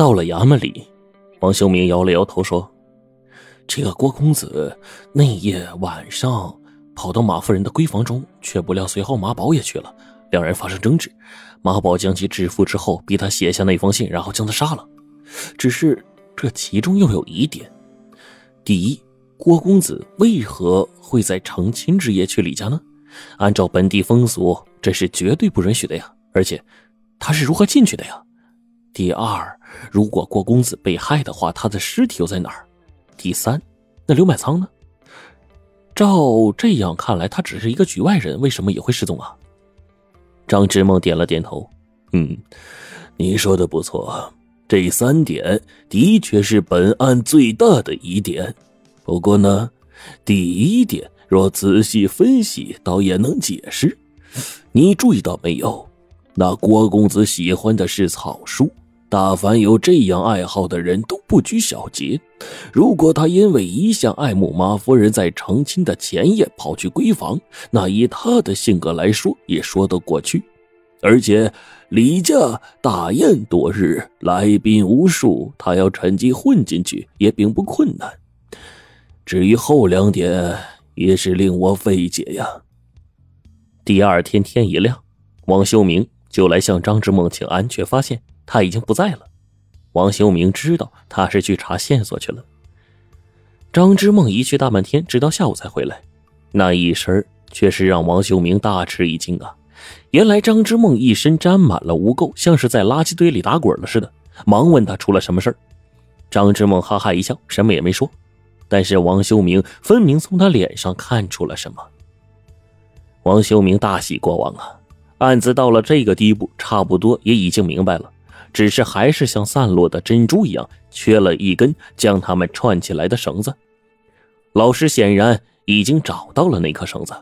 到了衙门里，王修明摇了摇头说：“这个郭公子那夜晚上跑到马夫人的闺房中，却不料随后马宝也去了，两人发生争执，马宝将其制服之后，逼他写下那封信，然后将他杀了。只是这其中又有疑点：第一，郭公子为何会在成亲之夜去李家呢？按照本地风俗，这是绝对不允许的呀！而且，他是如何进去的呀？”第二，如果郭公子被害的话，他的尸体又在哪儿？第三，那刘满仓呢？照这样看来，他只是一个局外人，为什么也会失踪啊？张之梦点了点头，嗯，你说的不错，这三点的确是本案最大的疑点。不过呢，第一点若仔细分析，倒也能解释。你注意到没有？那郭公子喜欢的是草书。大凡有这样爱好的人都不拘小节。如果他因为一向爱慕马夫人，在成亲的前夜跑去闺房，那以他的性格来说也说得过去。而且李家大宴多日，来宾无数，他要趁机混进去也并不困难。至于后两点，也是令我费解呀。第二天天一亮，王修明就来向张之梦请安，却发现。他已经不在了，王修明知道他是去查线索去了。张之梦一去大半天，直到下午才回来，那一身却是让王修明大吃一惊啊！原来张之梦一身沾满了污垢，像是在垃圾堆里打滚了似的。忙问他出了什么事张之梦哈哈一笑，什么也没说。但是王修明分明从他脸上看出了什么。王修明大喜过望啊，案子到了这个地步，差不多也已经明白了。只是还是像散落的珍珠一样，缺了一根将它们串起来的绳子。老师显然已经找到了那颗绳子。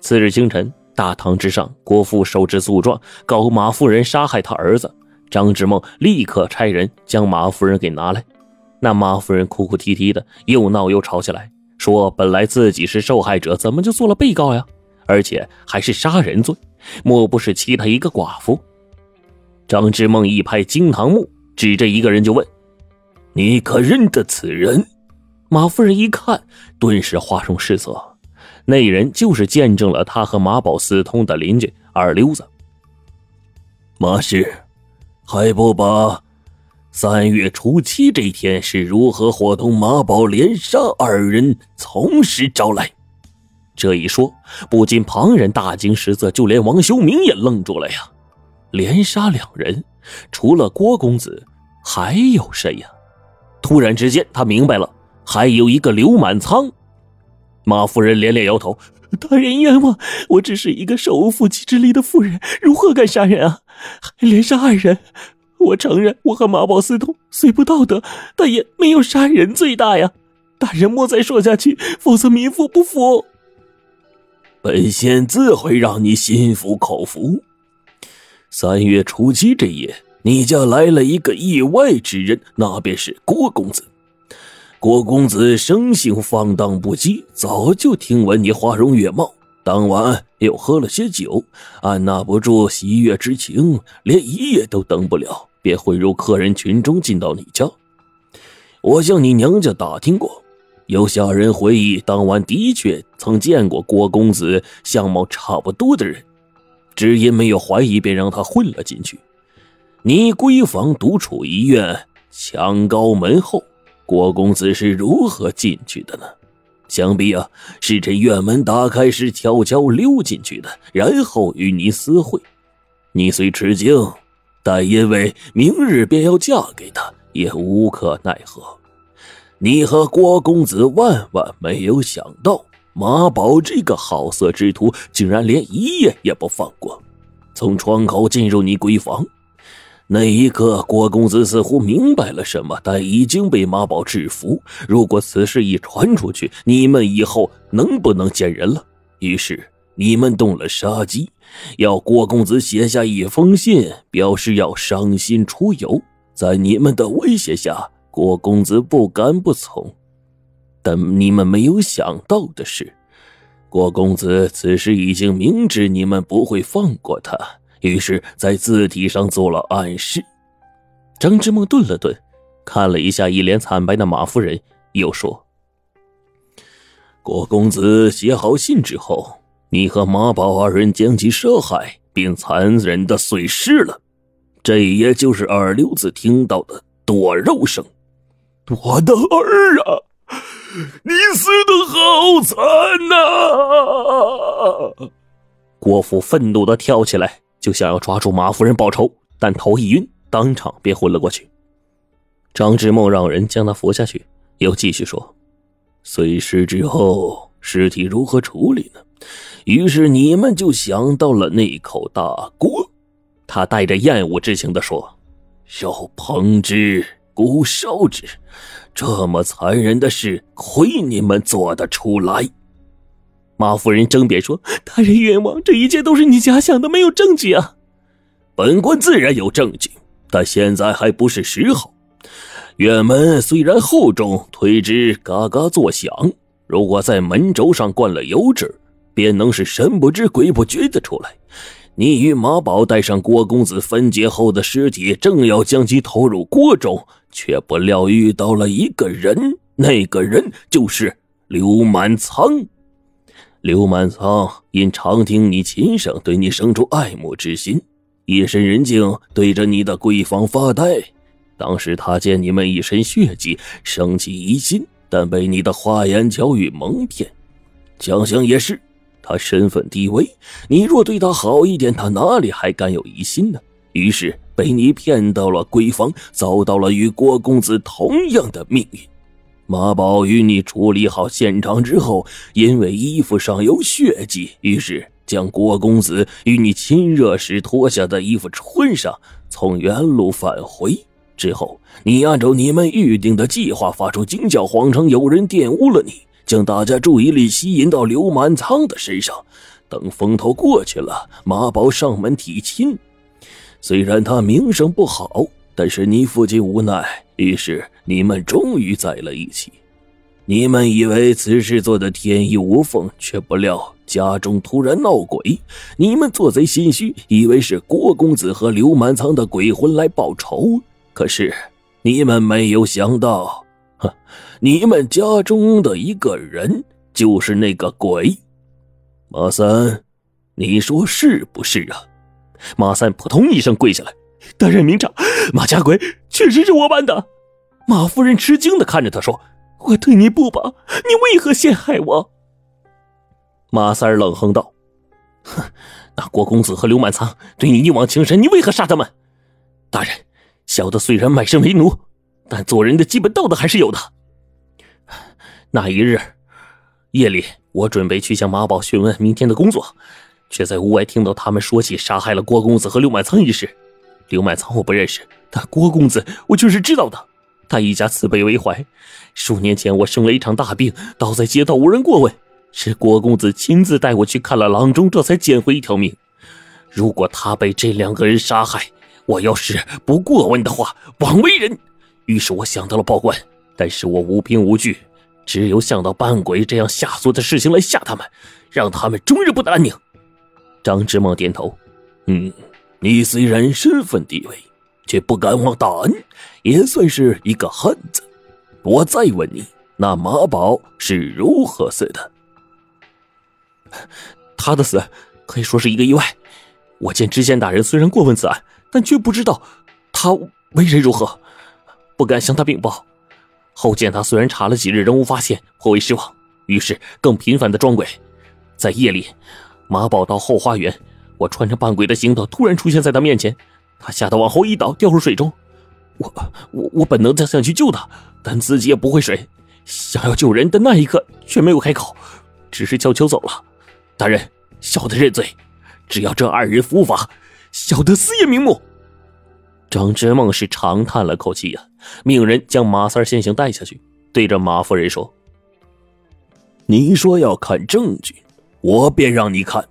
次日清晨，大堂之上，郭父手持诉状，告马夫人杀害他儿子。张之梦立刻差人将马夫人给拿来。那马夫人哭哭啼啼的，又闹又吵起来，说本来自己是受害者，怎么就做了被告呀？而且还是杀人罪，莫不是欺他一个寡妇？张之梦一拍惊堂木，指着一个人就问：“你可认得此人？”马夫人一看，顿时花容失色。那人就是见证了他和马宝私通的邻居二溜子。马氏，还不把三月初七这天是如何伙同马宝连杀二人从实招来？这一说，不仅旁人大惊失色，就连王修明也愣住了呀。连杀两人，除了郭公子，还有谁呀？突然之间，他明白了，还有一个刘满仓。马夫人连连摇头：“大人冤枉，我只是一个手无缚鸡之力的妇人，如何敢杀人啊？还连杀二人？我承认我和马宝私通，虽不道德，但也没有杀人罪大呀！大人莫再说下去，否则民妇不服。本仙自会让你心服口服。”三月初七这夜，你家来了一个意外之人，那便是郭公子。郭公子生性放荡不羁，早就听闻你花容月貌，当晚又喝了些酒，按捺不住喜悦之情，连一夜都等不了，便混入客人群中进到你家。我向你娘家打听过，有下人回忆，当晚的确曾见过郭公子相貌差不多的人。只因没有怀疑，便让他混了进去。你闺房独处一院，墙高门厚，郭公子是如何进去的呢？想必啊，是趁院门打开时悄悄溜进去的，然后与你私会。你虽吃惊，但因为明日便要嫁给他，也无可奈何。你和郭公子万万没有想到。马宝这个好色之徒，竟然连一夜也不放过，从窗口进入你闺房。那一刻，郭公子似乎明白了什么，但已经被马宝制服。如果此事一传出去，你们以后能不能见人了？于是你们动了杀机，要郭公子写下一封信，表示要伤心出游。在你们的威胁下，郭公子不敢不从。但你们没有想到的是，郭公子此时已经明知你们不会放过他，于是，在字体上做了暗示。张之梦顿了顿，看了一下一脸惨白的马夫人，又说：“郭公子写好信之后，你和马宝二人将其杀害，并残忍的碎尸了。这也就是二流子听到的剁肉声。我的儿啊，你死的好惨呐！”郭父愤怒的跳起来，就想要抓住马夫人报仇，但头一晕，当场便昏了过去。张之梦让人将他扶下去，又继续说：“碎尸之后，尸体如何处理呢？于是你们就想到了那口大锅。”他带着厌恶之情的说：“要烹之，骨烧之，这么残忍的事，亏你们做得出来。”马夫人争辩说：“大人冤枉，这一切都是你假想的，没有证据啊！”本官自然有证据，但现在还不是时候。院门虽然厚重，推之嘎嘎作响。如果在门轴上灌了油脂，便能是神不知鬼不觉的出来。你与马宝带上郭公子分解后的尸体，正要将其投入锅中，却不料遇到了一个人，那个人就是刘满仓。刘满仓因常听你琴声，对你生出爱慕之心，夜深人静对着你的闺房发呆。当时他见你们一身血迹，生起疑心，但被你的花言巧语蒙骗。想想也是，他身份低微，你若对他好一点，他哪里还敢有疑心呢？于是被你骗到了闺房，遭到了与郭公子同样的命运。马宝与你处理好现场之后，因为衣服上有血迹，于是将郭公子与你亲热时脱下的衣服穿上，从原路返回。之后，你按照你们预定的计划发出惊叫，谎称有人玷污了你，将大家注意力吸引到刘满仓的身上。等风头过去了，马宝上门提亲，虽然他名声不好。但是你父亲无奈，于是你们终于在了一起。你们以为此事做的天衣无缝，却不料家中突然闹鬼。你们做贼心虚，以为是郭公子和刘满仓的鬼魂来报仇。可是你们没有想到，哼，你们家中的一个人就是那个鬼。马三，你说是不是啊？马三扑通一声跪下来。大人明察，马家鬼确实是我办的。马夫人吃惊的看着他说：“我对你不薄，你为何陷害我？”马三冷哼道：“哼，那郭公子和刘满仓对你一往情深，你为何杀他们？大人，小的虽然卖身为奴，但做人的基本道德还是有的。那一日夜里，我准备去向马宝询问明天的工作，却在屋外听到他们说起杀害了郭公子和刘满仓一事。”刘满仓我不认识，但郭公子我却是知道的。他一家慈悲为怀。数年前我生了一场大病，倒在街道无人过问，是郭公子亲自带我去看了郎中，这才捡回一条命。如果他被这两个人杀害，我要是不过问的话，枉为人。于是我想到了报官，但是我无凭无据，只有想到扮鬼这样下作的事情来吓他们，让他们终日不得安宁。张之梦点头，嗯。你虽然身份低微，却不敢忘大恩，也算是一个汉子。我再问你，那马宝是如何死的？他的死可以说是一个意外。我见知县大人虽然过问此案，但却不知道他为人如何，不敢向他禀报。后见他虽然查了几日仍无发现，颇为失望，于是更频繁的装鬼。在夜里，马宝到后花园。我穿着扮鬼的行头，突然出现在他面前，他吓得往后一倒，掉入水中。我我我本能的想去救他，但自己也不会水，想要救人的那一刻却没有开口，只是悄悄走了。大人，小的认罪，只要这二人伏法，小的死也瞑目。张之梦是长叹了口气呀，命人将马三先行带下去，对着马夫人说：“你说要看证据，我便让你看。”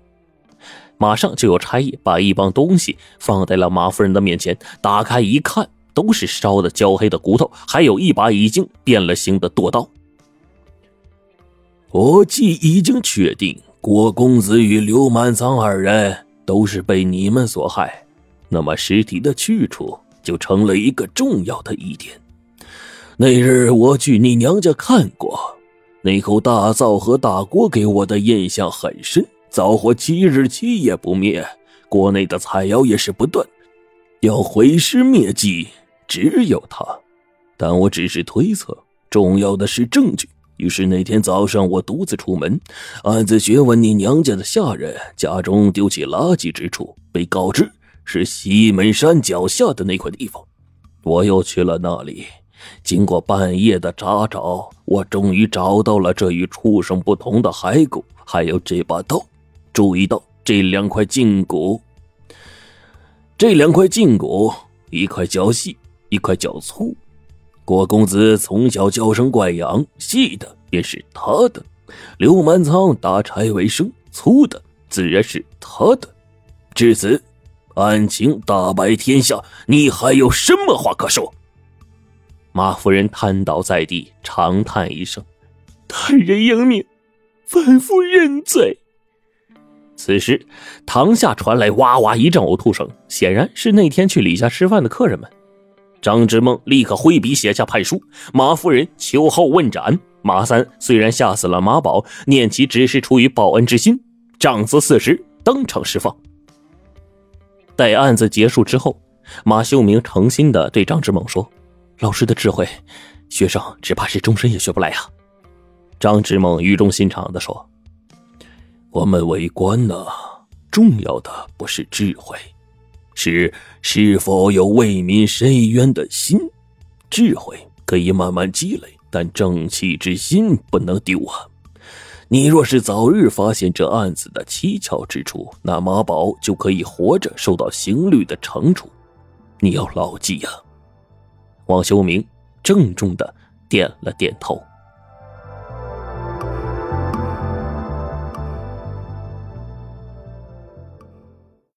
马上就有差役把一帮东西放在了马夫人的面前，打开一看，都是烧的焦黑的骨头，还有一把已经变了形的剁刀。我既已经确定郭公子与刘满仓二人都是被你们所害，那么尸体的去处就成了一个重要的疑点。那日我去你娘家看过，那口大灶和大锅给我的印象很深，灶火七日七夜不灭，锅内的菜肴也是不断。要毁尸灭迹，只有他，但我只是推测，重要的是证据。于是那天早上，我独自出门，暗自询问你娘家的下人，家中丢弃垃圾之处，被告知是西门山脚下的那块地方。我又去了那里，经过半夜的查找，我终于找到了这与畜生不同的骸骨，还有这把刀。注意到这两块胫骨，这两块胫骨，一块较细，一块较粗。郭公子从小娇生惯养，细的便是他的；刘满仓打柴为生，粗的自然是他的。至此，案情大白天下，你还有什么话可说？马夫人瘫倒在地，长叹一声：“大人英明，反复认罪。”此时，堂下传来哇哇一阵呕吐声，显然是那天去李家吃饭的客人们。张之梦立刻挥笔写下判书：马夫人秋后问斩。马三虽然吓死了马宝，念其只是出于报恩之心，杖责四十，当场释放。待案子结束之后，马秀明诚心的对张之猛说：“老师的智慧，学生只怕是终身也学不来啊。”张之猛语重心长的说：“我们为官呢，重要的不是智慧。”是是否有为民伸冤的心？智慧可以慢慢积累，但正气之心不能丢啊！你若是早日发现这案子的蹊跷之处，那马宝就可以活着受到刑律的惩处。你要牢记呀！王修明郑重的点了点头。